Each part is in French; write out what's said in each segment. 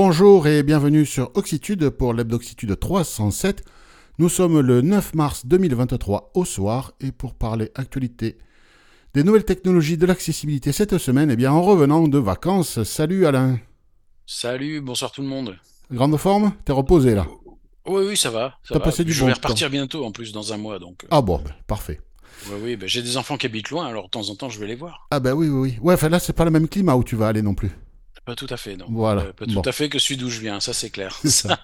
Bonjour et bienvenue sur Oxitude pour l'Hebdoxitude 307. Nous sommes le 9 mars 2023 au soir et pour parler actualité des nouvelles technologies de l'accessibilité cette semaine, eh bien en revenant de vacances, salut Alain. Salut, bonsoir tout le monde. Grande forme? T'es reposé là? Oui, oui, ça va. T'as passé du Je bon vais temps. repartir bientôt en plus dans un mois donc. euh, Ah bon, ben, parfait. ouais, oui, ben, j'ai des enfants qui habitent loin alors de temps en temps je vais les voir. Ah ben oui, oui, oui. Ouais, enfin là c'est pas le même climat où tu vas aller non plus. Pas tout à fait, non. Voilà, Euh, pas bon. tout à fait que celui d'où je viens, ça c'est clair. Ça.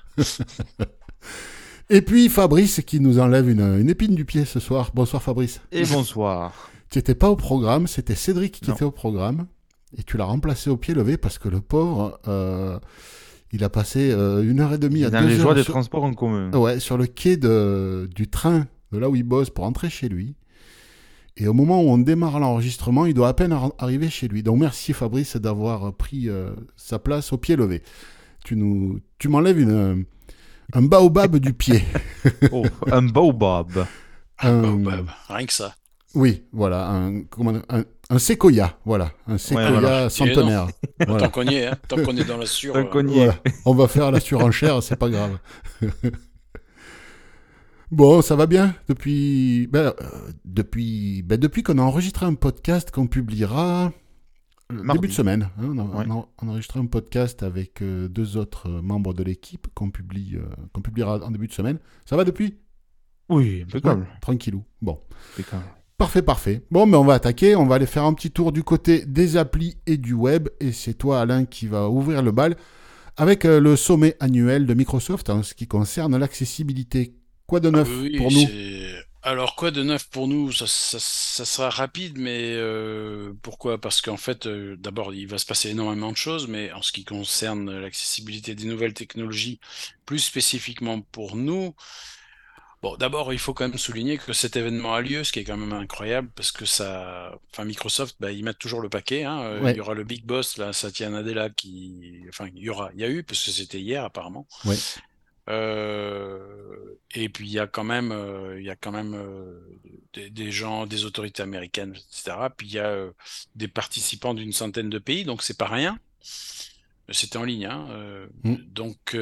Et puis Fabrice qui nous enlève une, une épine du pied ce soir. Bonsoir Fabrice. Et bonsoir. Tu n'étais pas au programme, c'était Cédric qui Non. était au programme. Et tu l'as remplacé au pied levé parce que le pauvre, euh, il a passé euh, une heure et demie à Dans deux les heures joies des sur, transports en commun. ouais, sur le quai de, du train de là où il bosse pour rentrer chez lui. Et au moment où on démarre l'enregistrement, il doit à peine ar- arriver chez lui. Donc merci Fabrice d'avoir pris euh, sa place au pied levé. Tu, nous, tu m'enlèves une, un baobab du pied. Oh, un baobab. Un- Baobab, rien que ça. Oui, voilà, un, comment- un, un séquoia, voilà, un séquoia voilà. centenaire. Voilà. Tant qu'on y est, hein, tant qu'on est dans la sur. Tant euh, qu'on y est. Voilà. On va faire la surenchère, c'est pas grave. bon, ça va bien depuis ben, euh, depuis ben, depuis qu'on a enregistré un podcast qu'on publiera euh, Mardi. début de semaine. hein, on, a, Ouais. on a- on a enregistré un podcast avec euh, deux autres membres de l'équipe qu'on publie euh, qu'on publiera en début de semaine. Ça va depuis? Oui, impeccable. Ouais, Tranquillou. Bon. impeccable. Parfait, parfait. Bon, mais on va attaquer. On va aller faire un petit tour du côté des applis et du web. Et c'est toi, Alain, qui va ouvrir le bal avec le sommet annuel de Microsoft en ce qui concerne l'accessibilité. Quoi de neuf oui, pour nous? Alors quoi de neuf pour nous? Ça, ça- ça sera rapide, mais euh, pourquoi? Parce qu'en fait, euh, d'abord, il va se passer énormément de choses, mais en ce qui concerne l'accessibilité des nouvelles technologies, plus spécifiquement pour nous, bon, d'abord, il faut quand même souligner que cet événement a lieu, ce qui est quand même incroyable, parce que ça, enfin, Microsoft, bah, ils mettent toujours le paquet, hein. Euh, Ouais. Il y aura le Big Boss, là, Satya Nadella, qui, enfin, il y aura, il y a eu, parce que c'était hier apparemment. Ouais. Euh, et puis il y a quand même, euh, il y a quand même euh, des, des gens, des autorités américaines, etc. Puis il y a des participants d'une centaine de pays, donc c'est pas rien. C'était en ligne, hein. Mm. donc,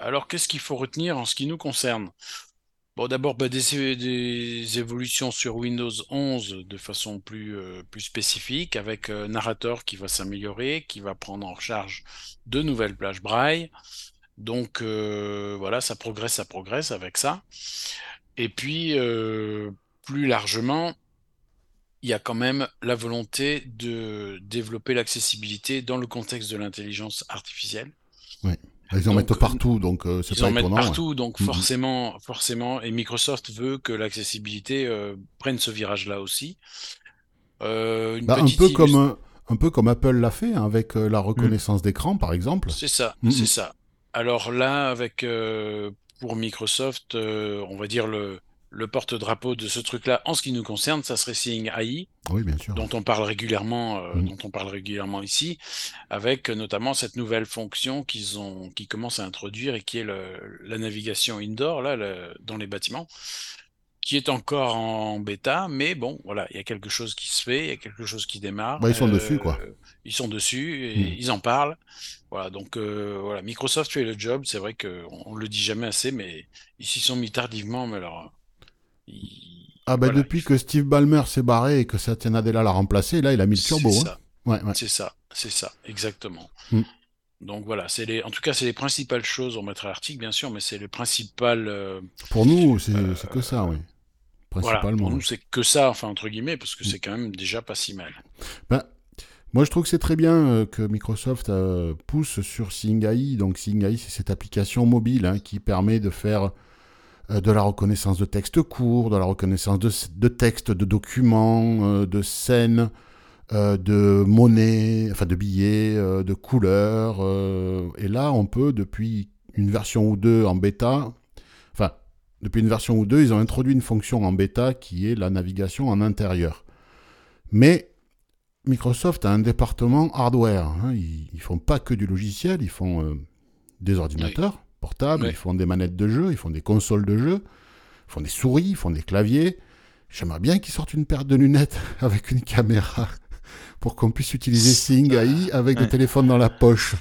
alors qu'est-ce qu'il faut retenir en ce qui nous concerne? Bon, d'abord, bah, des, des évolutions sur Windows 11 de façon plus, euh, plus spécifique, avec euh, Narrator qui va s'améliorer, qui va prendre en charge de nouvelles plages braille. Donc euh, voilà, ça progresse, ça progresse avec ça. Et puis, euh, plus largement, il y a quand même la volonté de développer l'accessibilité dans le contexte de l'intelligence artificielle. Ils en donc, mettent partout, donc euh, c'est Ils pas en mettent partout, donc Mhm. forcément, forcément, et Microsoft veut que l'accessibilité euh, prenne ce virage-là aussi. Euh, une Bah, un, peu comme, un peu comme Apple l'a fait, hein, avec la reconnaissance d'écran, par exemple. C'est ça, Mhm. c'est ça. Alors là, avec euh, pour Microsoft, euh, on va dire le, le porte-drapeau de ce truc-là, en ce qui nous concerne, ça serait Seeing AI, Oui, bien sûr. dont on parle régulièrement, euh, Mhm. dont on parle régulièrement ici, avec notamment cette nouvelle fonction qu'ils ont, qui commencent à introduire et qui est le- la navigation indoor là, le- dans les bâtiments, qui est encore en bêta, mais bon, voilà, il y a quelque chose qui se fait, il y a quelque chose qui démarre. Bah, ils sont Euh, dessus, quoi. Ils sont dessus et Mhm. ils en parlent. Voilà, donc euh, voilà, Microsoft fait le job. C'est vrai qu'on on le dit jamais assez, mais ils s'y sont mis tardivement. Mais alors, ils- Ah bah voilà, depuis que Steve Ballmer s'est barré et que Satya Nadella l'a remplacé, là il a mis le c'est turbo. hein. ça. Ouais, ouais. C'est ça, c'est ça, exactement. Mm. Donc voilà, c'est les, en tout cas, c'est les principales choses. On mettra l'article, bien sûr, mais c'est les principales. euh, Pour nous, c'est c'est que ça, oui. Voilà, Principalement. pour nous, c'est que ça, enfin entre guillemets, parce que Mm. c'est quand même déjà pas si mal. Ben, moi, je trouve que c'est très bien euh, que Microsoft euh, pousse sur Seeing AI. Donc, Seeing AI, c'est cette application mobile hein, qui permet de faire euh, de la reconnaissance de textes courts, de la reconnaissance de, de textes, de documents, de scènes, de monnaies, enfin de billets, de couleurs. et là, on peut, depuis une version ou deux en bêta, depuis une version ou deux, ils ont introduit une fonction en bêta qui est la navigation en intérieur. Mais Microsoft a un département hardware. hein. Ils, ils font pas que du logiciel, ils font euh, des ordinateurs portables, Oui. ils font des manettes de jeu, ils font des consoles de jeu, ils font des souris, ils font des claviers. J'aimerais bien qu'ils sortent une paire de lunettes avec une caméra pour qu'on puisse utiliser Seeing AI avec des Ouais. téléphones dans la poche.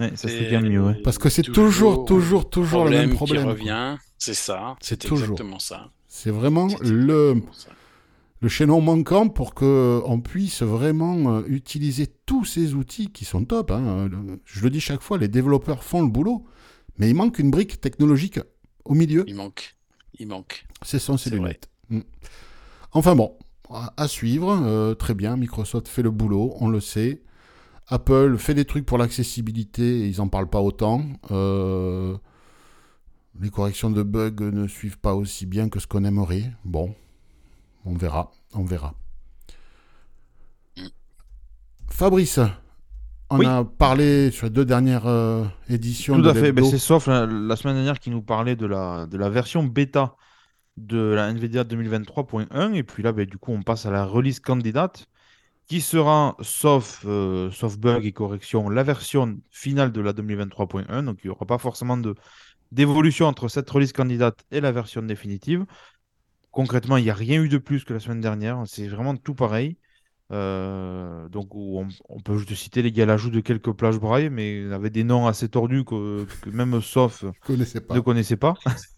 Ouais, ça serait bien mieux, ouais. Parce que c'est toujours, toujours, toujours le même problème. qui quoi. revient, c'est ça. C'est C'est toujours. exactement ça. C'est vraiment C'est le, le chaînon manquant pour que on puisse vraiment euh, utiliser tous ces outils qui sont top. hein. Je le dis chaque fois, les développeurs font le boulot, mais il manque une brique technologique au milieu. Il manque. Il manque. Ce sont ces C'est lunettes. Mm. Enfin bon, à à suivre. euh, très bien, Microsoft fait le boulot, on le sait. Apple fait des trucs pour l'accessibilité, ils n'en parlent pas autant. Euh, les corrections de bugs ne suivent pas aussi bien que ce qu'on aimerait. Bon, on verra, on verra. Fabrice, on Oui. a parlé sur les deux dernières euh, éditions Tout de à fait. Ben, c'est sauf la, la semaine dernière qui nous parlait de la, de la version bêta de la NVIDIA 2023.1. Et puis là, ben, du coup, on passe à la release candidate qui sera, sauf, euh, sauf bug et correction, la version finale de la 2023.1. Donc, il n'y aura pas forcément de, d'évolution entre cette release candidate et la version définitive. Concrètement, il n'y a rien eu de plus que la semaine dernière. C'est vraiment tout pareil. Euh, donc, on, on peut juste citer les gars l'ajout de quelques plages braille, mais avec des noms assez tordus que, que même sauf ne connaissait pas.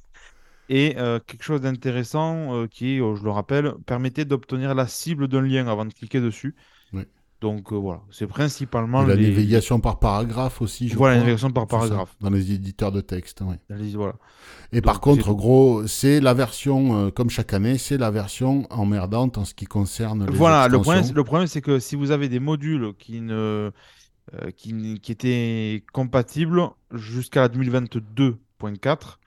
Et euh, quelque chose d'intéressant euh, qui, euh, je le rappelle, permettait d'obtenir la cible d'un lien avant de cliquer dessus. Oui. Donc voilà, c'est principalement Et la les... navigation par paragraphe aussi, je Voilà, la navigation par ça, paragraphe. dans les éditeurs de texte, oui. les- Voilà. Et par contre, gros, c'est la version, comme chaque année, c'est la version emmerdante en ce qui concerne les Voilà, le problème, le problème c'est que si vous avez des modules qui, ne, qui, qui étaient compatibles jusqu'à la 2022.4,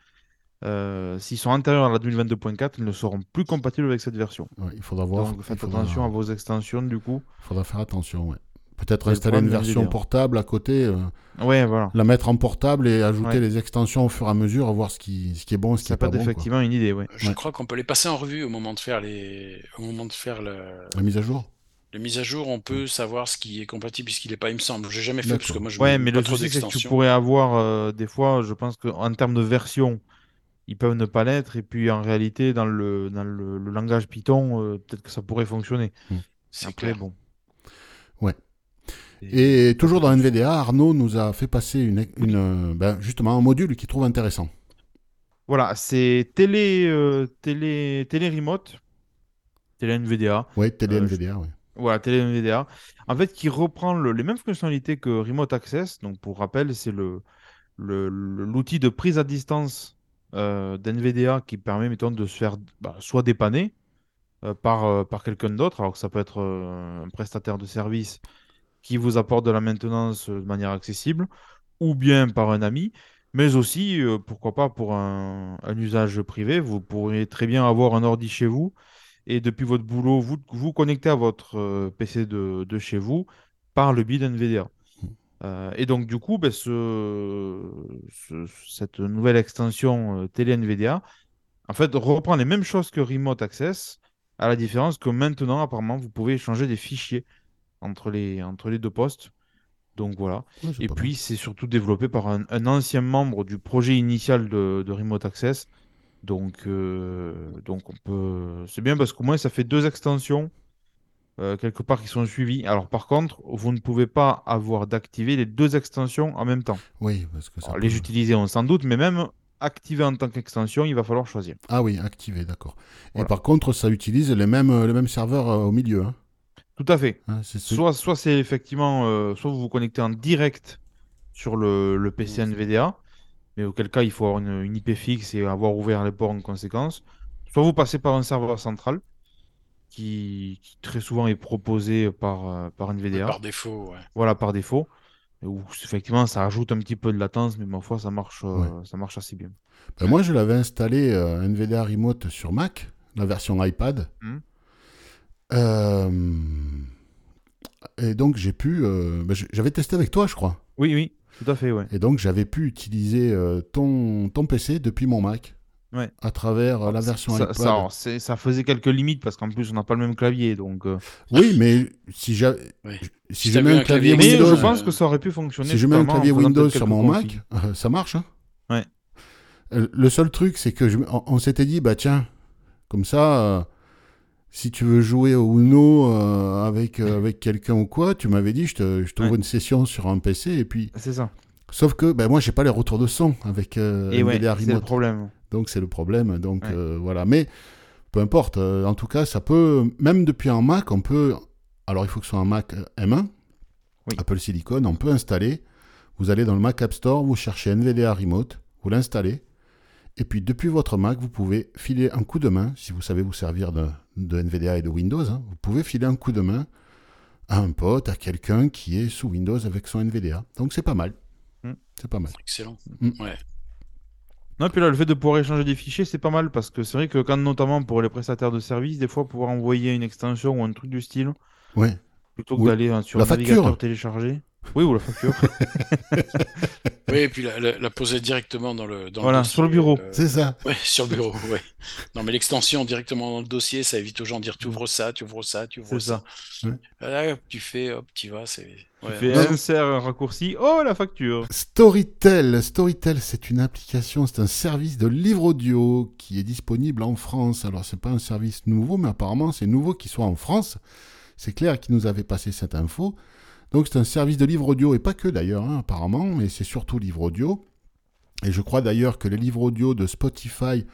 euh, s'ils sont antérieurs à la 2022.4, ils ne seront plus compatibles avec cette version. Ouais, il faudra voir. Donc faites il faudra, attention à vos extensions du coup. faudra faire attention, ouais. Peut-être installer une version portable à côté, euh, Ouais, voilà. la mettre en portable et ajouter Ouais. les extensions au fur et à mesure, voir ce qui, ce qui est bon et ce qui Ça est peut pas être bon. quoi. effectivement une idée, ouais. Je Ouais. crois qu'on peut les passer en revue au moment de faire les, au moment de faire le, La mise à jour les mises à jour. On peut savoir ce qui est compatible et ce qui l'est pas. Il me semble. J'ai jamais fait parce que moi je Ouais, mais pas le souci, c'est que tu pourrais avoir euh, des fois, je pense qu'en termes de version, ils peuvent ne pas l'être. Et puis en réalité, dans le, dans le, le langage Python, euh, peut-être que ça pourrait fonctionner. C'est Après, clair. bon. Ouais. Et- Et toujours dans NVDA, Arnaud nous a fait passer une, une, euh, ben, justement un module qu'il trouve intéressant. Voilà, c'est télé, euh, télé, télé remote, télé NVDA. Oui, télé Euh, NVDA, oui. Voilà, télé NVDA. En fait, qui reprend le- les mêmes fonctionnalités que Remote Access. Donc, pour rappel, c'est le, le- le- l'outil de prise à distance d'NVDA qui permet, mettons, de se faire bah, soit dépanner euh, par, euh, par quelqu'un d'autre. Alors que ça peut être euh, un prestataire de service qui vous apporte de la maintenance euh, de manière accessible, ou bien par un ami, mais aussi, euh, pourquoi pas, pour un, usage privé. Vous pourriez très bien avoir un ordi chez vous et depuis votre boulot, vous vous connectez à votre euh, PC de, chez vous par le biais d'NVIDIA. Euh, et donc, du coup, ben, ce- ce- cette nouvelle extension euh, télé en fait, reprend les mêmes choses que Remote Access, à la différence que maintenant, apparemment, vous pouvez échanger des fichiers entre les, entre les deux postes. Donc voilà. Ouais, Et puis, c'est surtout développé par un, un ancien membre du projet initial de, de Remote Access. Donc, euh, donc on peut... c'est bien parce qu'au moins, ça fait deux extensions euh, quelque part qui sont suivies. Alors, par contre, vous ne pouvez pas avoir d'activer les deux extensions en même temps. Oui, parce que ça Alors, peut- les utiliser, on s'en doute, mais même activer en tant qu'extension, il va falloir choisir. Ah oui, activé, d'accord. Et par contre, ça utilise les mêmes, euh, les mêmes serveurs euh, au milieu. Hein. Tout à fait. Hein, Soit, soit c'est effectivement, euh, soit vous vous connectez en direct sur le, le PC NVDA, mais auquel cas il faut avoir une, une IP fixe et avoir ouvert les ports en conséquence. Soit vous passez par un serveur central qui, qui très souvent est proposé par, euh, par NVDA, Par défaut, ouais. voilà par défaut. Où effectivement ça ajoute un petit peu de latence, mais ma foi ça marche, euh, ça marche assez bien. Ben, moi, je l'avais installé euh, NVDA Remote sur Mac, la version iPad. Mhm. Euh, Et donc, j'ai pu. euh, ben, j'avais testé avec toi, je crois. Oui, oui, tout à fait, ouais. Et donc, j'avais pu utiliser euh, ton, ton PC depuis mon Mac. Ouais. À travers euh, la version ça, iPad. ça, alors, c'est- ça faisait quelques limites parce qu'en plus on n'a pas le même clavier, donc. euh, Oui, mais si j'ai Oui. si Si mets un un clavier clavier Mais Windows, je pense que ça aurait pu fonctionner. si je mets un clavier Windows sur mon. Mac, euh, ça marche. hein. Ouais. Euh, Le seul truc, c'est que je- on, on s'était dit, bah tiens, comme ça, euh, si tu veux jouer au Uno euh, avec, euh, avec quelqu'un ou quoi, tu m'avais dit, je te- je t'ouvre Ouais. une session sur un PC et puis C'est ça. Sauf que ben, moi, j'ai pas les retours de son avec euh, Et ouais, NVDA c'est le Remote. problème. Donc c'est le problème. Donc Ouais. euh, voilà. Mais peu importe. euh, en tout cas, ça peut, même depuis un Mac, on peut. Alors il faut que ce soit un Mac euh, M1, Oui. Apple Silicon, on peut installer. Vous allez dans le Mac App Store, vous cherchez NVDA Remote, vous l'installez. Et puis depuis votre Mac, vous pouvez filer un coup de main, si vous savez vous servir de, de NVDA et de Windows, hein, vous pouvez filer un coup de main à un pote, à quelqu'un qui est sous Windows avec son NVDA. Donc c'est pas mal. Hmm. C'est pas mal. Excellent. Mm. Ouais. Non, puis là, le fait de pouvoir échanger des fichiers, c'est pas mal parce que c'est vrai que quand, notamment pour les prestataires de services, des fois, pouvoir envoyer une extension ou un truc du style, Ouais. plutôt que Oui. d'aller hein, sur La un navigateur facture. téléchargé. Oui, ou la facture. Oui, et puis la, la- la poser directement dans le dans Voilà, dossier, sur le bureau. euh, C'est ça. Ouais, sur le bureau, ouais. Non, mais l'extension directement dans le dossier, ça évite aux gens de dire tu ouvres ça, tu ouvres ça, tu ouvres ça. ça. Là, tu fais, hop, tu vas, c'est. Tu ouais. fais Non. insert un raccourci. Oh, la facture Storytel. Storytel, c'est une application, c'est un service de livre audio qui est disponible en France. Alors, c'est pas un service nouveau, mais apparemment, c'est nouveau qu'il soit en France. C'est clair qui nous avait passé cette info. Donc, c'est un service de livre audio, et pas que d'ailleurs, hein, apparemment, mais c'est surtout livre audio. Et je crois d'ailleurs que les livres audio de Spotify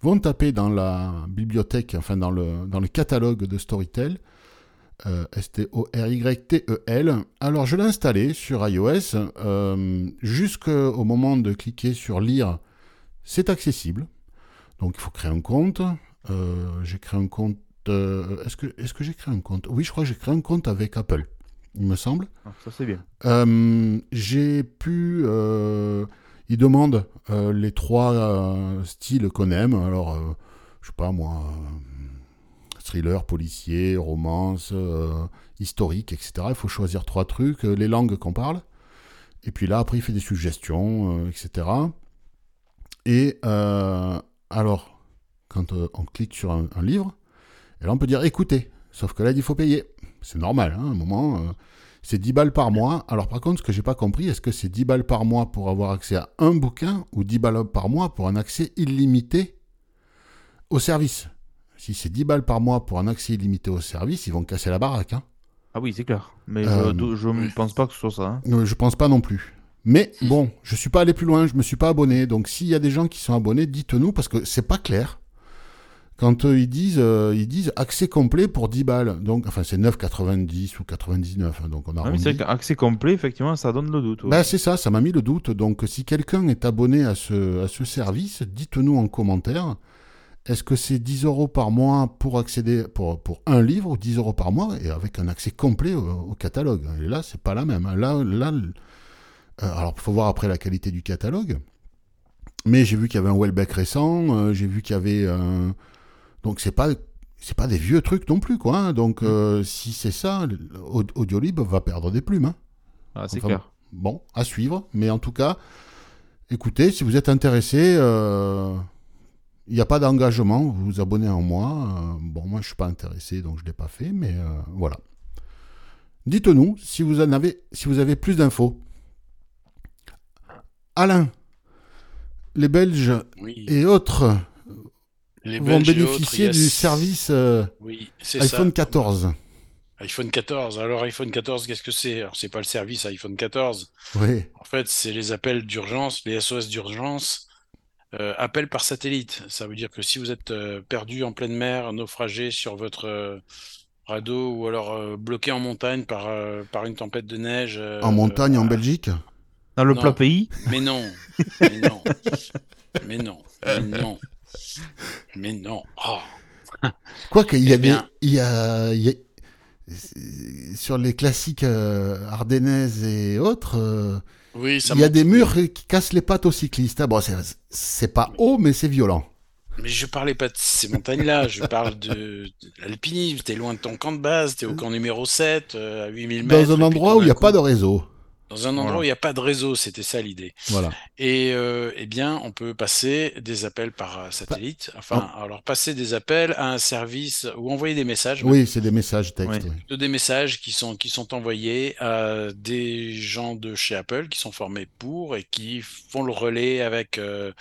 vont taper dans la bibliothèque, enfin dans le, dans catalogue de Storytel. Euh, S-T-O-R-Y-T-E-L. Alors je l'ai installé sur iOS. euh, Jusqu'au moment de cliquer sur lire, c'est accessible. Donc il faut créer un compte. Euh, j'ai créé un compte. Est-ce que, que j'ai créé un compte? Oui, je crois que j'ai créé un compte avec Apple, il me semble. Ah, Ça, c'est bien. Euh, j'ai pu. euh, il demande euh, les trois styles qu'on aime. Alors, je sais pas moi. thriller, policier, romance, historique, etc. Il faut choisir trois trucs, les langues qu'on parle. Et puis là, après, il fait des suggestions, etc. Et alors, quand on clique sur un, un livre, et là, on peut dire écoutez. Sauf que là, il faut payer. C'est normal, hein, à un moment. euh, c'est 10 balles par mois. Alors par contre, ce que j'ai pas compris, est-ce que c'est 10 balles par mois pour avoir accès à un bouquin ou 10 balles par mois pour un accès illimité au service? Si c'est 10 balles par mois pour un accès illimité au service, ils vont casser la baraque. Hein. Ah oui, c'est clair. Mais Euh, je ne pense pas que ce soit ça. hein. Je pense pas non plus. Mais bon, je suis pas allé plus loin, je me suis pas abonné. Donc s'il y a des gens qui sont abonnés, dites-nous parce que c'est pas clair. Quand euh, ils disent euh, ils disent accès complet pour 10 balles. Donc enfin c'est 9,90 ou 99 hein, donc on a Ah c'est qu'accès complet, effectivement, ça donne le doute. ouais. Bah, c'est ça, ça m'a mis le doute. Donc, si quelqu'un est abonné à ce, à ce service, dites-nous en commentaire. Est-ce que c'est 10 euros par mois pour accéder pour, pour un livre ou 10 euros par mois et avec un accès complet au, au catalogue? Et là, c'est pas la même. hein. Là, là, euh, alors, il faut voir après la qualité du catalogue. Mais j'ai vu qu'il y avait un Welbeck récent. j'ai vu qu'il y avait un. Donc, c'est pas. C'est pas des vieux trucs non plus, quoi. hein. Donc, euh, si c'est ça, Audiolib va perdre des plumes. hein. Ah, c'est enfin, clair. Bon, à suivre. Mais en tout cas, écoutez, si vous êtes intéressé, euh, il n'y a pas d'engagement. Vous vous abonnez en mois. Euh, bon, moi, je suis pas intéressé, donc je ne l'ai pas fait. Mais euh, voilà. Dites-nous si vous en avez, si vous avez plus d'infos. Alain, les Belges Oui. et autres Les vont Belges bénéficier autres, du yes. service euh, Oui, iPhone ça. 14. iPhone 14. Alors, iPhone 14, qu'est-ce que c'est? Alors, c'est pas le service iPhone 14. Oui, En fait, c'est les appels d'urgence, les SOS d'urgence, euh, appels par satellite. Ça veut dire que si vous êtes euh, perdu en pleine mer, naufragé sur votre euh, radeau ou alors euh, bloqué en montagne par, euh, par une tempête de neige. euh, en montagne, en Belgique? Dans le non. plat pays, Mais non, mais non, mais non, mais non, mais non. Oh. Quoique, il y Eh avait. bien. Il y a, il y a- euh, sur les classiques euh, ardennaises et autres, euh, Oui, ça il y a des murs qui cassent les pattes aux cyclistes. Ah, bon, c'est- pas haut, mais c'est violent. Mais je parlais pas de ces montagnes-là, je parle de, l'alpinisme. T'es loin de ton camp de base, t'es au camp numéro 7, euh, à 8000 mètres. Dans un endroit où il n'y a pas de réseau. Dans un endroit Voilà. où il n'y a pas de réseau, c'était ça l'idée. Voilà. Et euh, eh bien, on peut passer des appels par euh, satellite, enfin, alors passer des appels à un service ou envoyer des messages, Oui, c'est des messages textes. Ouais. oui. plutôt des messages qui sont qui sont envoyés à des gens de chez Apple qui sont formés pour et qui font le relais avec euh,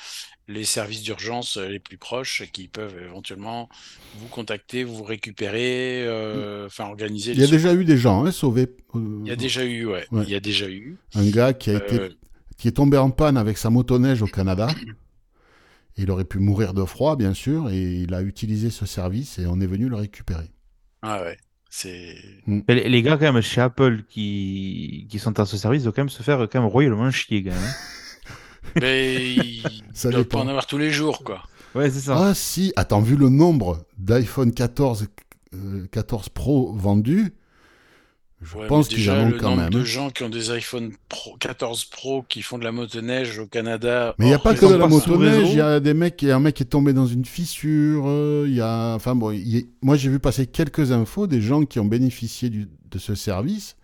les services d'urgence euh, les plus proches qui peuvent éventuellement vous contacter, vous récupérer, euh, enfin organiser. Il y a déjà eu des gens hein, sauvés. euh, Il y a déjà eu, ouais. Ouais. Il y a déjà eu. Un gars qui a été Euh, qui est tombé en panne avec sa motoneige au Canada. Il aurait pu mourir de froid, bien sûr, et il a utilisé ce service et on est venu le récupérer. Ah ouais, c'est. Les les gars, quand même, chez Apple qui, qui sont à ce service, doivent quand même se faire quand même royalement chier, quand même. Mais il Ça doit pas en avoir tous les jours, quoi. Ouais, c'est ça. Ah si, attends, vu le nombre d'iPhone 14, euh, 14 Pro vendus, je Ouais, pense qu'ils déjà, en le quand nombre même. de gens qui ont des iPhone Pro, 14 Pro qui font de la motoneige au Canada. Mais il n'y a pas que de la motoneige, il y a des mecs, il y a un mec qui est tombé dans une fissure, euh, il y a, enfin bon, y a- moi j'ai vu passer quelques infos des gens qui ont bénéficié du- de ce service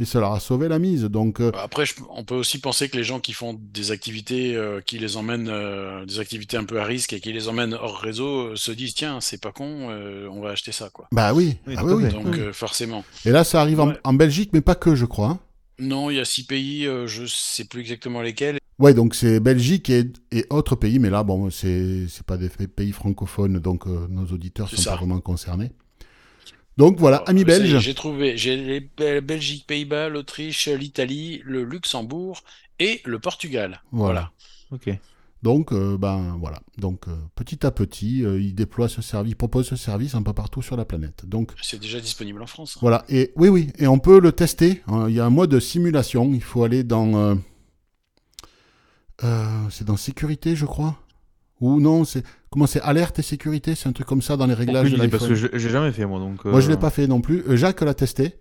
et ça leur a sauvé la mise. Donc euh, Après, je- on peut aussi penser que les gens qui font des activités euh, qui les emmènent, euh, des activités un peu à risque et qui les emmènent hors réseau, euh, se disent tiens, c'est pas con, euh, on va acheter ça, quoi. bah oui, Oui, ah oui, oui. Donc oui. euh, forcément. Et là ça arrive en, Ouais. en Belgique, mais pas que, je crois. hein. Non, il y a six pays, euh, je sais plus exactement lesquels. Ouais, donc c'est Belgique et, et autres pays, mais là, bon, c'est c'est pas des pays francophones, donc euh, nos auditeurs sont ça. pas vraiment concernés. Donc voilà, Alors, amis y est, belges. J'ai trouvé, j'ai les Bel- Belgique, Pays-Bas, l'Autriche, l'Italie, le Luxembourg et le Portugal. Voilà. Voilà. Ok. Donc, euh, ben voilà. Donc, euh, petit à petit, euh, ils déploient ce service, ils proposent ce service un peu partout sur la planète. Donc, C'est déjà disponible en France. hein. voilà. Et oui, oui. Et on peut le tester. hein. Il y a un mode de simulation. Il faut aller dans. euh, euh, c'est dans sécurité, je crois. Ou non, c'est. Comment c'est Alerte et sécurité C'est un truc comme ça dans les réglages de parce que je- j'ai jamais fait, moi. Donc, Moi, je ne euh, l'ai pas fait non plus. Euh, Jacques l'a testé.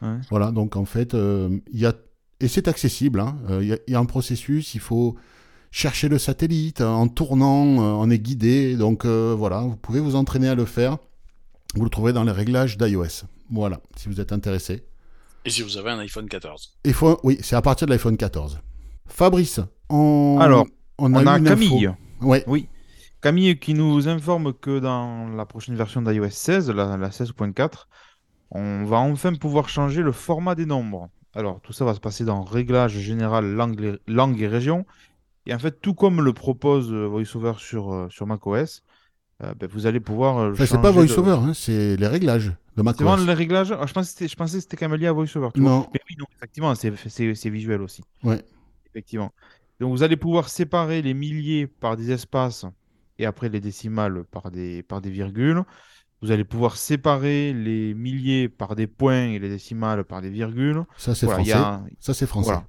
ouais. Voilà, donc en fait, euh, il y a. Et c'est accessible. hein. Euh, Il y, a- il y a un processus. Il faut chercher le satellite euh, en tournant. on est guidé. Donc euh, voilà, vous pouvez vous entraîner à le faire. Vous le trouverez dans les réglages d'iOS. Voilà, si vous êtes intéressé. Et si vous avez un iPhone 14. Il faut, oui, c'est à partir de l'iPhone 14. Fabrice, on, Alors, on On a, a une Camille. info. Ouais, Camille qui nous informe que dans la prochaine version d'iOS 16, la, la 16.4, on va enfin pouvoir changer le format des nombres. Alors, tout ça va se passer dans Réglages général langue, et- langue et région. Et en fait, tout comme le propose euh, VoiceOver sur, euh, sur macOS, euh, ben, vous allez pouvoir Enfin, c'est pas de- VoiceOver, hein, c'est les réglages de C'est macOS. vraiment les réglages. Ah, je, pensais que c'était- je pensais que c'était quand même lié à VoiceOver. tu vois. Non, Mais oui, non, effectivement, c'est c'est- c'est visuel aussi. Ouais. Effectivement. Donc vous allez pouvoir séparer les milliers par des espaces et après les décimales par des, par des virgules. Vous allez pouvoir séparer les milliers par des points et les décimales par des virgules. ça c'est Voilà, français. a Ça c'est français. voilà.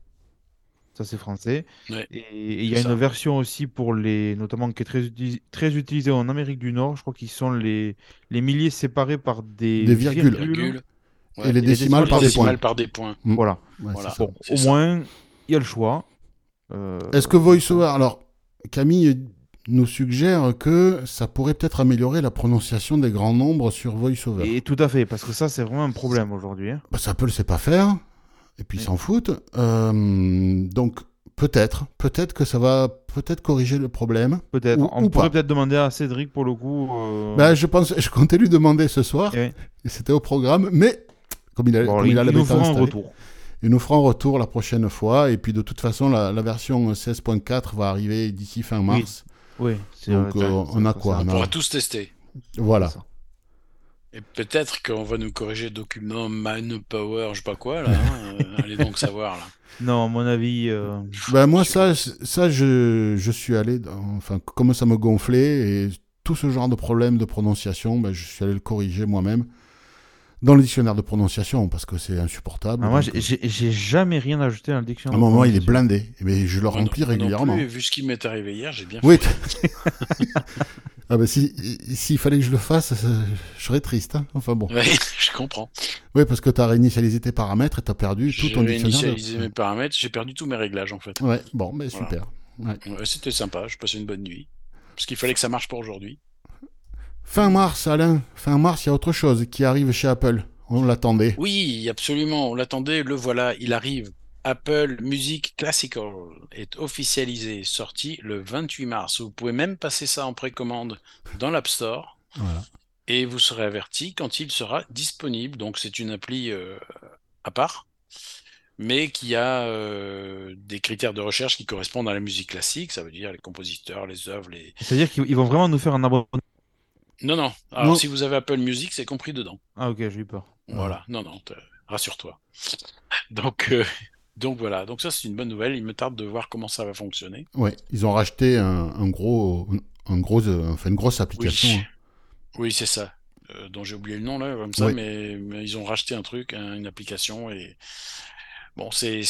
Ça, c'est français. Ouais, Et il y a une version aussi pour les, notamment qui est très, très utilisée en Amérique du Nord. Je crois qu'ils sont les, les milliers séparés par des, Des virgules. Virgule. Et les les décimales par des décimales points. par des points. Voilà. Ouais. Bon, au ça. moins, il y a le choix. Euh, Est-ce que VoiceOver. Alors, Camille nous suggère que ça pourrait peut-être améliorer la prononciation des grands nombres sur VoiceOver. Et tout à fait, parce que ça, c'est vraiment un problème aujourd'hui. hein. Bah, ça Apple sait pas faire, et puis ils Oui. s'en foutent. Euh, donc, peut-être, peut-être que ça va peut-être corriger le problème. Peut-être. On ou pourrait peut-être demander à Cédric pour le coup. euh, Bah, je pense, je comptais lui demander ce soir, oui. c'était au programme, mais comme il a, Bon, comme il il, a la nous fera un retour. Il nous fera un retour la prochaine fois, et puis de toute façon, la, la version 16.4 va arriver d'ici fin mars. Oui, c'est Donc, vrai, euh, on a quoi On On a- pourra tous tester. Voilà. Et peut-être qu'on va nous corriger document Manpower, je sais pas quoi, là. hein, euh, allez donc savoir, là. Non, à mon avis. euh, Ben moi, ça, ça je, je suis allé, dans- enfin, comme ça me gonflait, et tout ce genre de problème de prononciation, ben, je suis allé le corriger moi-même dans le dictionnaire de prononciation, parce que c'est insupportable. ah, moi, donc, j'ai- j'ai j'ai jamais rien ajouté dans le à dictionnaire. un de moment, il est blindé, ben, je le Moi non- remplis non régulièrement. plus, et vu ce qui m'est arrivé hier, j'ai bien Oui. fait. ah ben, si, s'il fallait que je le fasse, ça- je serais triste. hein. Enfin bon. Ouais, je comprends. Oui, parce que tu as réinitialisé tes paramètres et tu as perdu tout J'ai ton dictionnaire. de- réinitialisé mes paramètres, j'ai perdu tous mes réglages, en fait. Ouais, bon, Voilà. super. Ouais, C'était sympa, je passais une bonne nuit. Parce qu'il fallait que ça marche pour aujourd'hui. Fin mars, Alain, fin mars, il y a autre chose qui arrive chez Apple. On l'attendait. Oui, absolument, on l'attendait, le voilà, il arrive. Apple Music Classical est officialisé, sorti le 28 mars. Vous pouvez même passer ça en précommande dans l'App Store Voilà. et vous serez averti quand il sera disponible. Donc c'est une appli euh, à part, mais qui a euh, des critères de recherche qui correspondent à la musique classique, ça veut dire les compositeurs, les œuvres, les... C'est-à-dire qu'ils ils vont vraiment nous faire un abonnement. Non, non, alors Non. si vous avez Apple Music, c'est compris dedans. Ah, ok, j'ai eu peur. Voilà, non, non, rassure-toi. Donc, euh, Donc voilà, donc ça c'est une bonne nouvelle. Il me tarde de voir comment ça va fonctionner. Ouais, ils ont racheté un, un gros, un gros, enfin une grosse application. Oui, hein. oui c'est ça. Euh, dont j'ai oublié le nom là, comme ça, Oui. mais, mais ils ont racheté un truc, un- une application et bon, c'est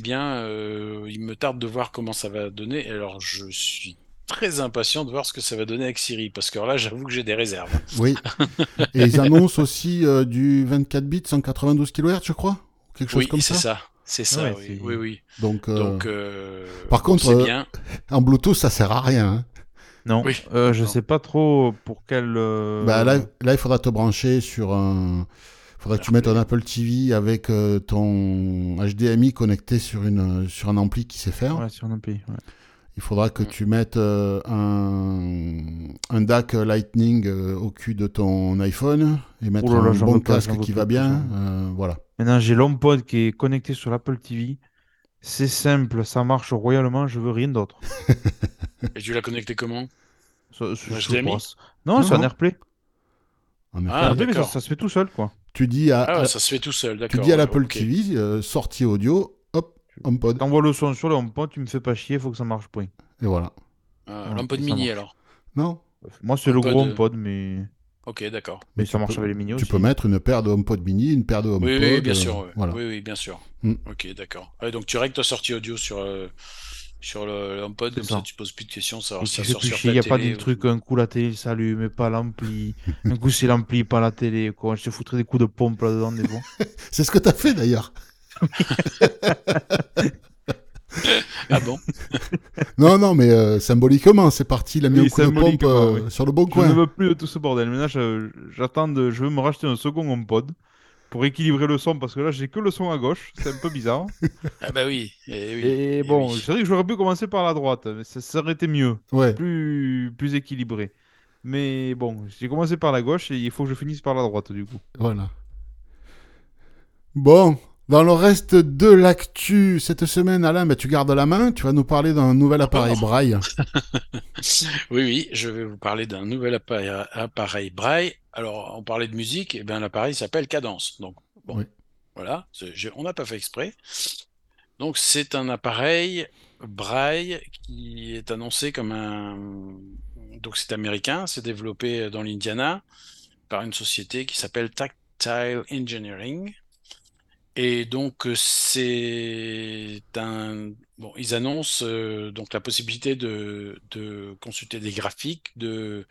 bien. euh, il me tarde de voir comment ça va donner. Alors je suis très impatient de voir ce que ça va donner avec Siri parce que alors là, j'avoue que j'ai des réserves. Oui. Et ils annoncent aussi euh, du 24 bits 192 kHz, je crois, quelque chose Oui, comme c'est ça. ça, c'est ça. Ouais, oui, c'est- oui, oui. Donc, euh, Donc, euh, par bon, contre, euh, bien. en Bluetooth, ça sert à rien. hein. Non, Oui. euh, je sais pas trop pour quel. euh, Bah, là, là, il faudra te brancher sur un. Il faudra que tu mettes un Apple TV avec euh, ton HDMI connecté sur, une, sur un ampli qui sait faire. Ouais, sur un ampli. ouais. Il faudra que Mm. tu mettes euh, un, un DAC Lightning euh, au cul de ton iPhone et mettre Oh là là, un bon pas, casque qui va bien. euh, voilà. Maintenant, j'ai l'HomePod qui est connecté sur l'Apple TV. C'est simple, ça marche royalement, je veux rien d'autre. Et tu l'as connecté comment? Un HDMI? pense. Non, Non, c'est un. AirPlay. Effet. Ah, AirPlay, mais ça, se fait tout seul, quoi. tu dis à, Ah ouais, ça se fait tout seul, tu dis à ouais, l'Apple. TV, euh, sortie audio, HomePod. T'envoies le son sur le HomePod, tu me fais pas chier, faut que ça marche, point. Et voilà. L'HomePod ça mini marche. alors. Non Moi, c'est le HomePod, gros euh, HomePod, mais, Ok, d'accord. mais ça marche peux- avec les mini Tu aussi. peux mettre une paire de HomePod mini, une paire de HomePod. Oui, oui, bien euh, sûr. Voilà. Oui, oui, bien sûr. Mm. Ok, d'accord. Ouais, donc tu règles ta sortie audio sur, euh, sur le, le HomePod, comme ça. ça. tu poses plus de questions, ça, ça sort sur chier, ta y a pas des ou- trucs, un coup la télé s'allume, mais pas l'ampli. un coup c'est l'ampli, pas la télé, quoi. Je te foutrais des coups de pompe là-dedans, des fois. C'est ce que tu as fait d'ailleurs. Ah bon Non, non, mais euh, symboliquement, c'est parti. Il a mis Oui, un coup de pompe euh, oui. sur le bon Je coin. ne veux plus de tout ce bordel. Maintenant, je- j'attends de... je veux me racheter un second HomePod pour équilibrer le son, parce que là, j'ai que le son à gauche. C'est un peu bizarre. Ah bah oui. Et, oui, Et eh bon, oui. c'est vrai que j'aurais pu commencer par la droite, mais ça, ça aurait été mieux, Ouais. plus, plus équilibré. Mais bon, j'ai commencé par la gauche et il faut que je finisse par la droite, du coup. Voilà. Bon, dans le reste de l'actu cette semaine, Alain, ben, tu gardes la main. Tu vas nous parler d'un nouvel appareil. Braille. Oui, oui, je vais vous parler d'un nouvel appareil, appareil Braille. Alors, on parlait de musique, et bien l'appareil s'appelle Cadence. Donc, bon, Oui. voilà, on n'a pas fait exprès. Donc, c'est un appareil Braille qui est annoncé comme un. Donc, c'est américain, c'est développé dans l'Indiana par une société qui s'appelle Tactile Engineering. Et donc, euh, c'est un. Bon, ils annoncent euh, donc la possibilité de, de consulter des graphiques, de,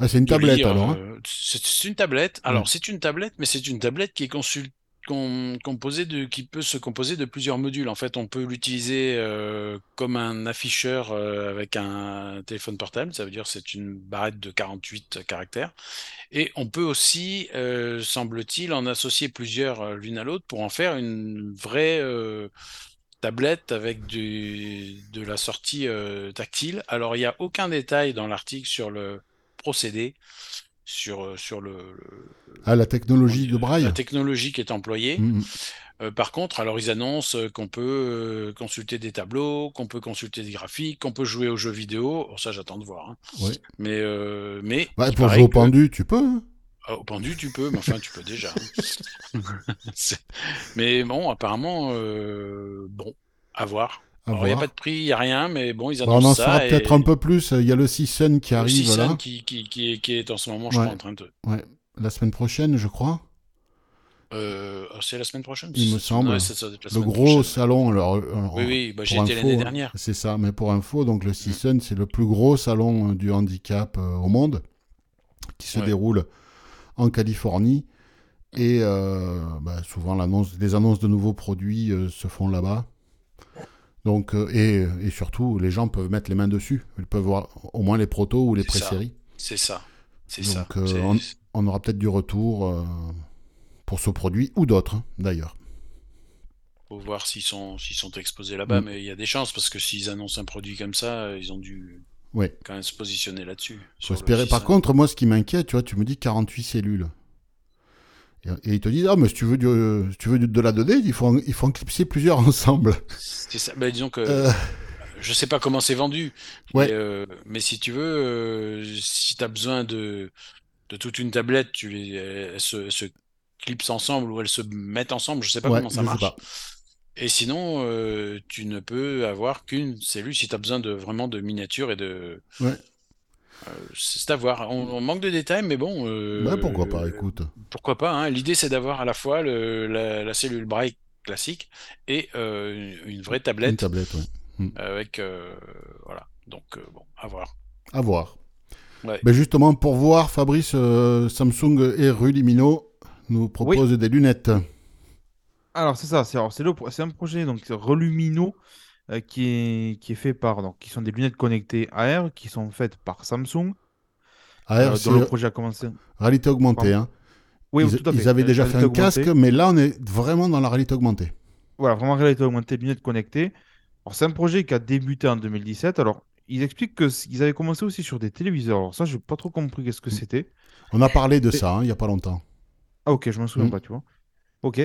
Ah, c'est une tablette lire, alors. hein. euh, c'est une tablette. Alors, c'est une tablette, mais c'est une tablette qui est consul- com- composée de, qui peut se composer de plusieurs modules. En fait, on peut l'utiliser euh, comme un afficheur euh, avec un téléphone portable. Ça veut dire c'est une barrette de 48 caractères. Et on peut aussi, euh, semble-t-il, en associer plusieurs l'une à l'autre pour en faire une vraie tablette avec du, de la sortie tactile. Alors, il n'y a aucun détail dans l'article sur le procédé, sur, euh, sur le, Ah, la technologie de la Braille. technologie qui est employée. Mhm. Euh, par contre, alors ils annoncent euh, qu'on peut consulter des tableaux, qu'on peut consulter des graphiques, qu'on peut jouer aux jeux vidéo. Ça, j'attends de voir. hein. Ouais. Mais, euh, mais il pour jouer au que- pendu, tu peux. hein. ah, Au pendu, tu peux, mais enfin, tu peux déjà. hein. Mais bon, apparemment, euh, bon, à voir. Alors, il n'y a pas de prix, il n'y a rien, mais bon, ils Bon, on en annoncent ça. saura et peut-être un peu plus. Il y a le Season qui le arrive Season là. qui, qui, qui, est, qui est en ce moment, je crois, en train de. Ouais. La semaine prochaine, je crois. Euh, c'est la semaine prochaine Il me semble. ouais, ça, Le gros prochaine. salon. Alors, alors, Oui, oui, bah, étais info, l'année dernière. C'est ça, mais pour info, donc le Season, c'est le plus gros salon euh, du handicap euh, au monde qui se Ouais. déroule en Californie. Et euh, bah, souvent, les annonces de nouveaux produits euh, se font là-bas. Donc, euh, et, et surtout, les gens peuvent mettre les mains dessus. Ils peuvent voir au moins les protos ou les C'est ça. pré-séries. C'est ça. C'est Donc, ça. euh, C'est- on- On aura peut-être du retour euh, pour ce produit ou d'autres, hein, d'ailleurs. faut voir s'ils sont, s'ils sont exposés là-bas, Mm. mais il y a des chances parce que s'ils annoncent un produit comme ça, euh, ils ont dû quand même se positionner là-dessus. Par contre, moi, ce qui m'inquiète, tu vois, tu me dis 48 cellules. Et, ils te disent, ah, mais si tu veux, du, si tu veux de, la 2D, il faut, en- il faut en clipser plusieurs ensemble. c'est ça. Bah, disons que Euh, je sais pas comment c'est vendu, Ouais. mais, euh, mais si tu veux, euh, si tu as besoin de, de toute une tablette, tu les, elles se, elles se clipsent ensemble ou elles se mettent ensemble, je sais pas ouais, comment ça marche. pas. Et sinon, tu ne peux avoir qu'une cellule si tu as besoin de vraiment de miniatures et de. Ouais. Euh, c'est à voir. On, on manque de détails, mais bon. euh, Bah, pourquoi pas, écoute. Pourquoi pas, hein. L'idée, c'est d'avoir à la fois le- la, la cellule Braille classique et euh, une, vraie Une tablette tablette, ouais. avec. euh, voilà. Donc, euh, bon, à voir. À voir. Ouais. Ben justement, pour voir, Fabrice, euh, Samsung et Rulimino nous proposent des lunettes. Alors, c'est ça, c'est alors, c'est le pro- c'est un projet donc Relumino euh, qui est, qui est fait par donc qui sont des lunettes connectées AR qui sont faites par Samsung AR, euh, dont le projet a commencé. réalité augmentée. Hein. Oui, ils, tout à fait. ils avaient déjà fait un casque, mais là, on est vraiment dans la réalité augmentée. Voilà, vraiment réalité augmentée, lunettes connectées. Alors, c'est un projet qui a débuté en 2017. Alors, ils expliquent que c- ils avaient commencé aussi sur des téléviseurs. Alors, ça, je n'ai pas trop compris qu'est-ce que Mm. c'était. On a parlé de ça hein, il n'y a pas longtemps. Ah, ok, je me souviens Mm. pas, tu vois. Ok.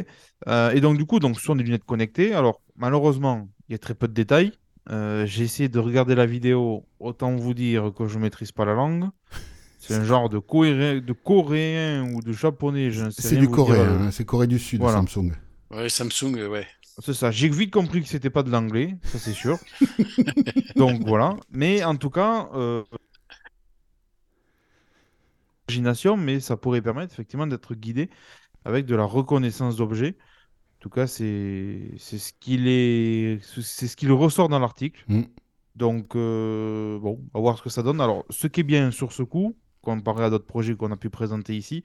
Euh, et donc, du coup, donc, ce sont des lunettes connectées. Alors, malheureusement, il y a très peu de détails. Euh, j'ai essayé de regarder la vidéo. Autant vous dire que je maîtrise pas la langue. C'est un genre de, coréen ou de japonais. Je ne sais C'est du coréen, hein, c'est Corée du Sud, voilà. Samsung. Ouais, Samsung, ouais. C'est ça. J'ai vite compris que c'était pas de l'anglais, ça c'est sûr. Donc voilà. Mais en tout cas, euh, imagination, mais ça pourrait permettre effectivement d'être guidé avec de la reconnaissance d'objets. Tout cas, c'est c'est ce qu'il est, c'est ce qu'il ressort dans l'article. Mm. Donc euh, bon, on va voir ce que ça donne. Alors, ce qui est bien sur ce coup, comparé à d'autres projets qu'on a pu présenter ici,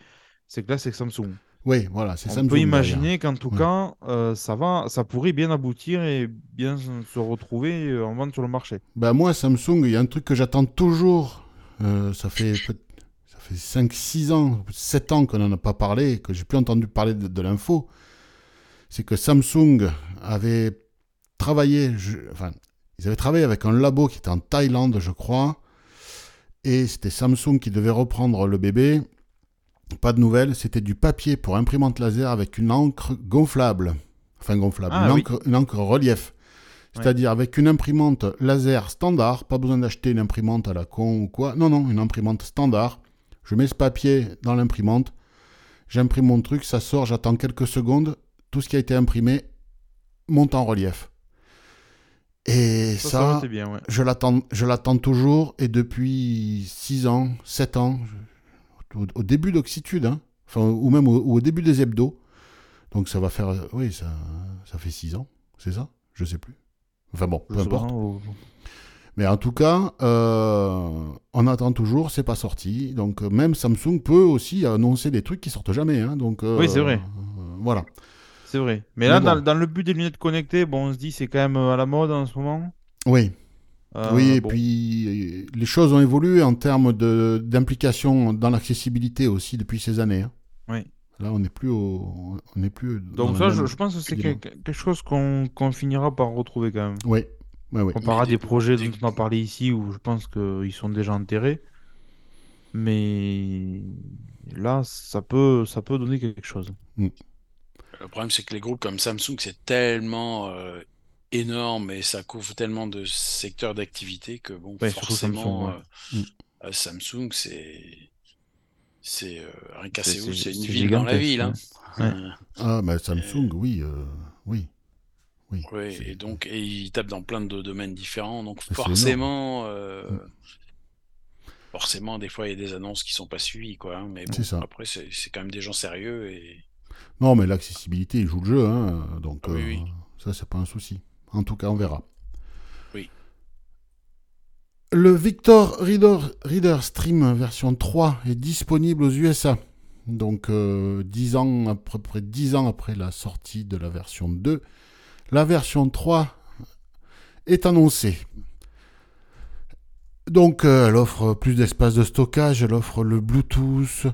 c'est que là, c'est Samsung. Oui, voilà, c'est On Samsung. peut derrière. imaginer qu'en tout Ouais. cas, euh, ça va, ça pourrait bien aboutir et bien se retrouver euh, en vente sur le marché. Ben moi, Samsung, il y a un truc que j'attends toujours. Euh, ça fait, peut- ça fait 5, 6 ans, 7 ans qu'on n'en a pas parlé, que j'ai plus entendu parler de, de l'info. C'est que Samsung avait travaillé, je- enfin, ils avaient travaillé avec un labo qui était en Thaïlande, je crois. Et c'était Samsung qui devait reprendre le bébé. Pas de nouvelles, c'était du papier pour imprimante laser avec une encre gonflable. Enfin, gonflable, Ah, une, oui. encre, une encre relief. C'est-à-dire avec une imprimante laser standard, pas besoin d'acheter une imprimante à la con ou quoi. Non, non, une imprimante standard. Je mets ce papier dans l'imprimante, j'imprime mon truc, ça sort, j'attends quelques secondes, tout ce qui a été imprimé monte en relief. Et Ça, ça, ça bien, ouais. je l'attends, je l'attends toujours et depuis 6 ans, 7 ans, au, au début d'Oxitude, hein, enfin, ou même au, au début des hebdos. Donc ça va faire, oui, ça, ça fait 6 ans, c'est ça? Je sais plus. Enfin bon, Je peu importe. Mais en tout cas, euh, on attend toujours, c'est pas sorti. Donc euh, même Samsung peut aussi annoncer des trucs qui sortent jamais. hein. donc, euh, Oui, c'est vrai. euh, voilà. C'est vrai. Mais Mais là, bon. dans, dans le but des lunettes connectées, bon, on se dit c'est quand même euh, à la mode en ce moment. Oui, Euh, oui, et bon. puis les choses ont évolué en termes d'implication dans l'accessibilité aussi depuis ces années. hein. Oui. Là, on n'est plus au, on n'est plus. Donc ça, je, je pense que c'est quelque chose qu'on finira par retrouver quand même. Oui, à Mais des des- projets des- dont on a parlé ici où je pense qu'ils sont déjà enterrés. Mais là, ça peut, ça peut donner quelque chose. Le problème, c'est que les groupes comme Samsung, c'est tellement euh, énorme et ça couvre tellement de secteurs d'activité que, bon, Ouais, forcément, Samsung, ouais. euh, euh, Samsung, c'est. C'est euh, rien qu'à C'est- Séoul, c'est- c'est une c'est ville dans la ville. hein. ouais. Euh, Ah, mais Samsung, oui, euh, oui. Oui, Ouais, et donc, et ils tapent dans plein de domaines différents, donc forcément, euh, Mm. forcément, des fois, il y a des annonces qui sont pas suivies, quoi. hein, mais bon, C'est ça. après, c'est c'est quand même des gens sérieux et Non, mais l'accessibilité, il joue le jeu, hein, donc oui, euh, oui. ça, c'est pas un souci. En tout cas, on verra. Oui. Le Victor Reader, Reader Stream version 3 est disponible aux USA. Donc, euh, 10 ans, à peu près 10 ans après la sortie de la version 2, la version 3 est annoncée. Donc, euh, elle offre plus d'espace de stockage, elle offre le Bluetooth,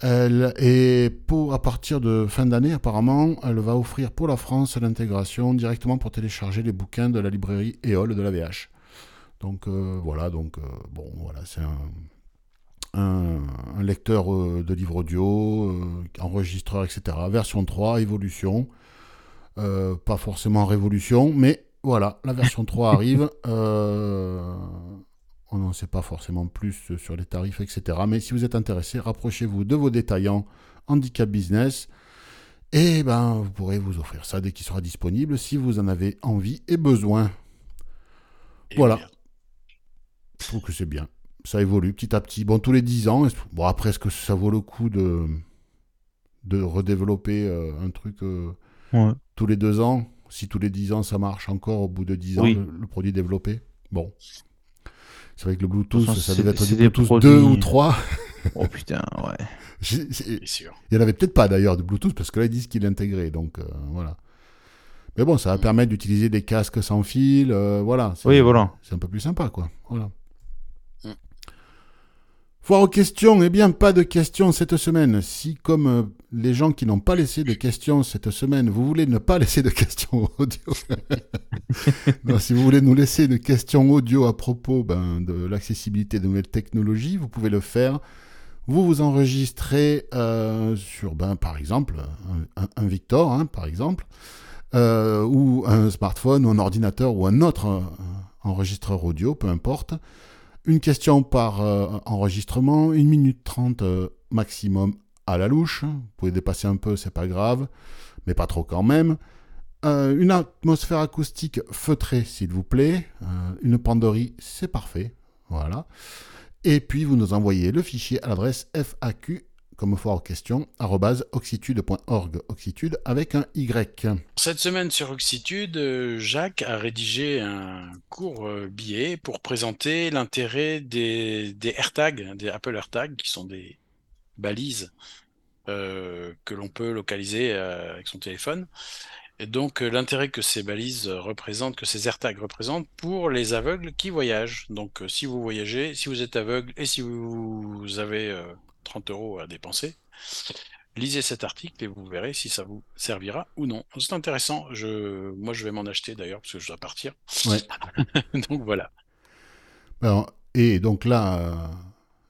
elle est pour, à partir de fin d'année, apparemment, elle va offrir pour la France l'intégration directement pour télécharger les bouquins de la librairie EOL de la VH. Donc euh, voilà, donc euh, bon, voilà, c'est un, un, un lecteur euh, de livres audio, enregistreur, etc. Version 3, évolution. Pas forcément révolution, mais voilà, la version 3 arrive. Euh, on n'en sait pas forcément plus sur les tarifs, etc. Mais si vous êtes intéressé, rapprochez-vous de vos détaillants Handicap Business Et ben, vous pourrez vous offrir ça dès qu'il sera disponible si vous en avez envie et besoin. Et Voilà. Je trouve que c'est bien. Ça évolue petit à petit. Bon, tous les 10 ans. Bon, après, est-ce que ça vaut le coup de, de redévelopper euh, un truc euh, Ouais. tous les deux ans? Si tous les 10 ans ça marche encore au bout de 10 ans, Oui. le, le produit développé? Bon. C'est vrai que le Bluetooth, façon, ça devait être du des Bluetooth produits- 2 ou 3. Oh putain, ouais. C'est- sûr. Il n'y en avait peut-être pas d'ailleurs de Bluetooth parce que là ils disent qu'il est intégré. Donc euh, voilà. Mais bon, ça va Mm. permettre d'utiliser des casques sans fil. euh, voilà. C'est- Oui, voilà. C'est un peu plus sympa quoi. Voilà. Foire aux questions. Eh bien, pas de questions cette semaine. Si, comme euh, les gens qui n'ont pas laissé de questions cette semaine, vous voulez ne pas laisser de questions audio, Non, si vous voulez nous laisser de questions audio à propos ben, de l'accessibilité de nouvelles technologies, vous pouvez le faire. Vous vous enregistrez euh, sur, ben, par exemple, un, Victor, hein, par exemple, euh, ou un smartphone, ou un ordinateur, ou un autre enregistreur audio, peu importe. Une question par euh, enregistrement, 1 minute 30 euh, maximum à la louche. Vous pouvez dépasser un peu, c'est pas grave, mais pas trop quand même. Euh, une atmosphère acoustique feutrée, s'il vous plaît. Une panderie, c'est parfait. Voilà. Et puis, vous nous envoyez le fichier à l'adresse FAQ, comme foire aux questions, oxitude.org. Oxitude avec un Y. Cette semaine sur Oxitude, euh, Jacques a rédigé un court euh, billet pour présenter l'intérêt des, des AirTags, des Apple AirTags, qui sont des balises euh, que l'on peut localiser avec son téléphone. Et donc l'intérêt que ces balises représentent, que ces AirTags représentent pour les aveugles qui voyagent. Donc si vous voyagez, si vous êtes aveugle et si vous avez 30 euros à dépenser, lisez cet article et vous verrez si ça vous servira ou non. C'est intéressant. Je, moi, je vais m'en acheter d'ailleurs parce que je dois partir. Ouais. Donc voilà. Alors, et donc là, euh,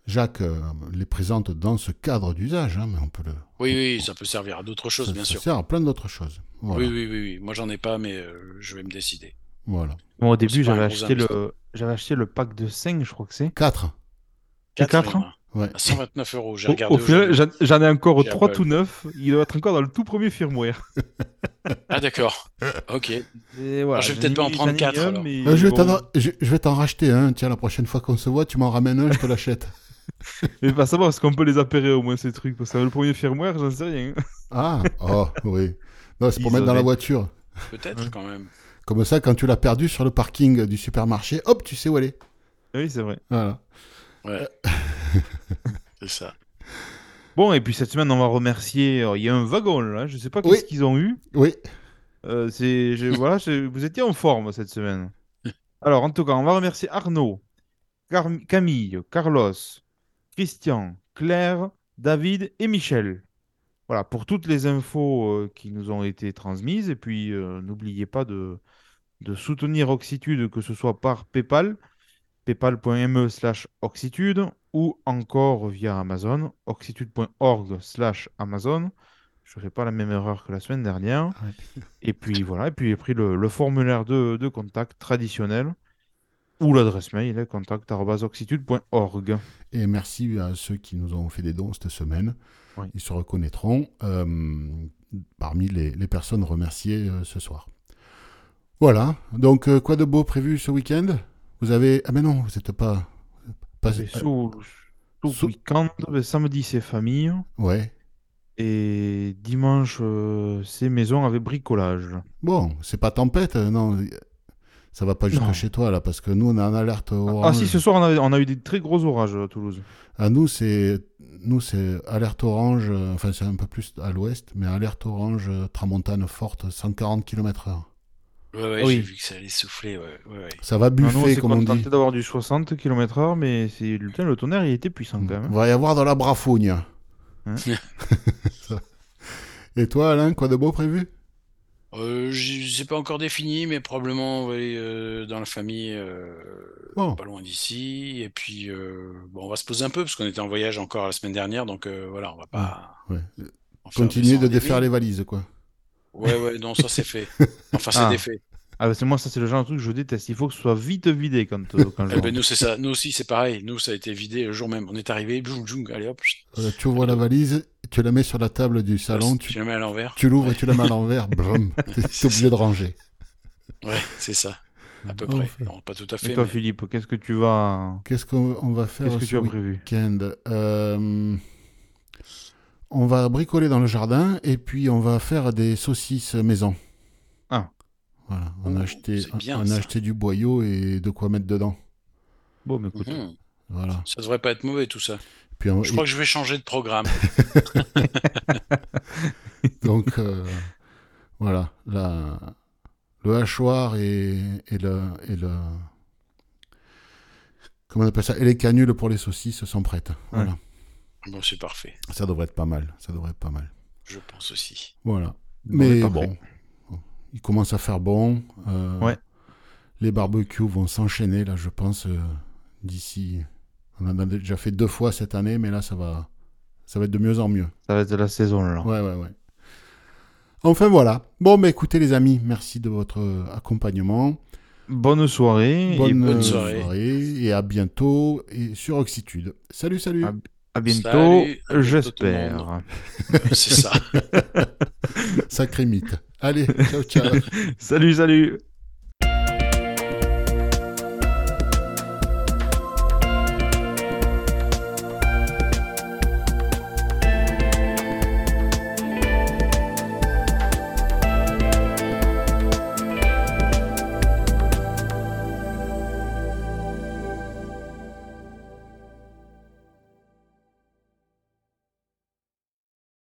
Jacques euh, les présente dans ce cadre d'usage, hein, mais on peut le. Oui, oui, ça peut servir à d'autres choses, ça, bien ça sûr. sert à plein d'autres choses. Voilà. Oui, oui, oui, oui. Moi, j'en ai pas, mais euh, je vais me décider. voilà. Bon, au début, j'avais acheté, le... j'avais acheté le pack de 5, je crois que c'est. 4. quatre, Quatre, hein? Il y en a Ouais. À 129 euros. J'ai Au, regardé au final, aujourd'hui. j'en ai encore J'ai 3 Apple. tout neufs. Il doit être encore dans le tout premier firmware. Ah, d'accord. Ok. Et voilà, je vais peut-être pas en prendre j'en ai quatre, mis un, alors. mais Euh, je, vais bon. t'en, je, je vais t'en racheter un. Tiens, la prochaine fois qu'on se voit, tu m'en ramènes un, je te l'achète. Mais pas savoir, est-ce qu'on peut les appairer au moins ces trucs Parce que le premier firmware, j'en sais rien. Ah, oh, oui. Non, c'est pour Ils mettre dans la voiture. Peut-être quand même. Comme ça, quand tu l'as perdu sur le parking du supermarché, hop, tu sais où elle est. Oui, c'est vrai. Voilà. Ouais. C'est ça. Bon, et puis cette semaine, on va remercier. alors, Il y a un wagon là, je sais pas Oui. qu'est-ce qu'ils ont eu. Oui. Euh, c'est, je- voilà, je- vous étiez en forme cette semaine. Alors, en tout cas, on va remercier Arnaud, Car- Camille, Carlos, Christian, Claire, David et Michel. Voilà, pour toutes les infos euh, qui nous ont été transmises. Et puis, euh, n'oubliez pas de, de soutenir Oxitude, que ce soit par PayPal, paypal.me slash Oxitude, ou encore via Amazon, oxitude.org slash Amazon. Je ne fais pas la même erreur que la semaine dernière. Ouais. Et puis voilà, et puis j'ai pris le, le formulaire de, de contact traditionnel ou l'adresse mail contact.oxitude.org. Et merci à ceux qui nous ont fait des dons cette semaine. Oui. Ils se reconnaîtront euh, parmi les, les personnes remerciées euh, ce soir. Voilà. Donc, euh, quoi de beau prévu ce week-end? Vous avez. Ah, mais non, vous n'êtes pas. pas... Et sous, sous week-end, samedi c'est famille Ouais. et dimanche euh, c'est maison avec bricolage. Bon, c'est pas tempête, euh, non. Ça va pas jusque chez toi, là, parce que nous, on est en alerte Ah orange. si, ce soir on a, on a eu des très gros orages à Toulouse. À nous, c'est nous c'est alerte orange, euh, enfin c'est un peu plus à l'ouest, mais alerte orange, euh, tramontane forte, 140 km/h. Ouais, ouais, Oui. j'ai vu que ça allait souffler. Ouais, ouais, ouais. Ça va Ah, buffer, s'est comme on dit. contenté d'avoir du 60 km/h, mais c'est putain, le tonnerre il était puissant quand Il même. va y avoir de la brafougne. Hein. Et toi, Alain, quoi de beau prévu? Euh, j'ai pas encore défini, mais probablement on va aller euh, dans la famille, euh, Bon. pas loin d'ici. Et puis, euh, bon, on va se poser un peu parce qu'on était en voyage encore la semaine dernière, donc euh, voilà, on va pas Ouais. Continuer de défaire les valises, quoi. Ouais, ouais, non, ça c'est fait. Enfin, c'est Ah. défait. Ah bah, c'est moi ça c'est le genre de truc que je déteste. Il faut que ce soit vite vidé quand, euh, quand je Eh ben, nous, c'est ça. Nous aussi, c'est pareil. Nous, ça a été vidé le jour même. On est arrivé, boum, boum, allez hop. Voilà, tu ouvres la valise, tu la mets sur la table du salon, tu, tu, la mets à l'envers. tu l'ouvres et tu la mets à l'envers, brum, t'es obligé de ranger. Ouais, c'est ça. À peu près. Non, pas tout à Et fait. toi, mais- Philippe, qu'est-ce que tu vas, Qu'est-ce qu'on on va faire qu'est-ce que ce tu as prévu? week-end? Euh, On va bricoler dans le jardin et puis on va faire des saucisses maison. Ah. Voilà, on a Oh, acheté, bien, on a acheté du boyau et de quoi mettre dedans. Bon, mais écoute, Mhm. Voilà. Ça devrait pas être mauvais tout ça. Puis on- Je crois que je vais changer de programme. donc euh, voilà, la- le hachoir et, et le et le comment on appelle ça? Et les canules pour les saucisses sont prêtes. Voilà, Bon, c'est parfait. ça devrait être pas mal. Ça devrait être pas mal. Je pense aussi. Voilà. Mais bon, il commence à faire bon. euh, Ouais. Les barbecues vont s'enchaîner, là, je pense, euh, d'ici. On en a déjà fait deux fois cette année, mais là, ça va, ça va être de mieux en mieux. Ça va être la saison, là. Ouais, ouais, ouais. Enfin, voilà. Bon, bah, écoutez, les amis, merci de votre accompagnement. Bonne soirée. et Bonne, soirée. soirée et à bientôt et sur Oxitude. Salut, salut. À- à bientôt, j'espère. c'est ça. Sacré mythe. Allez, ciao, ciao. salut, salut.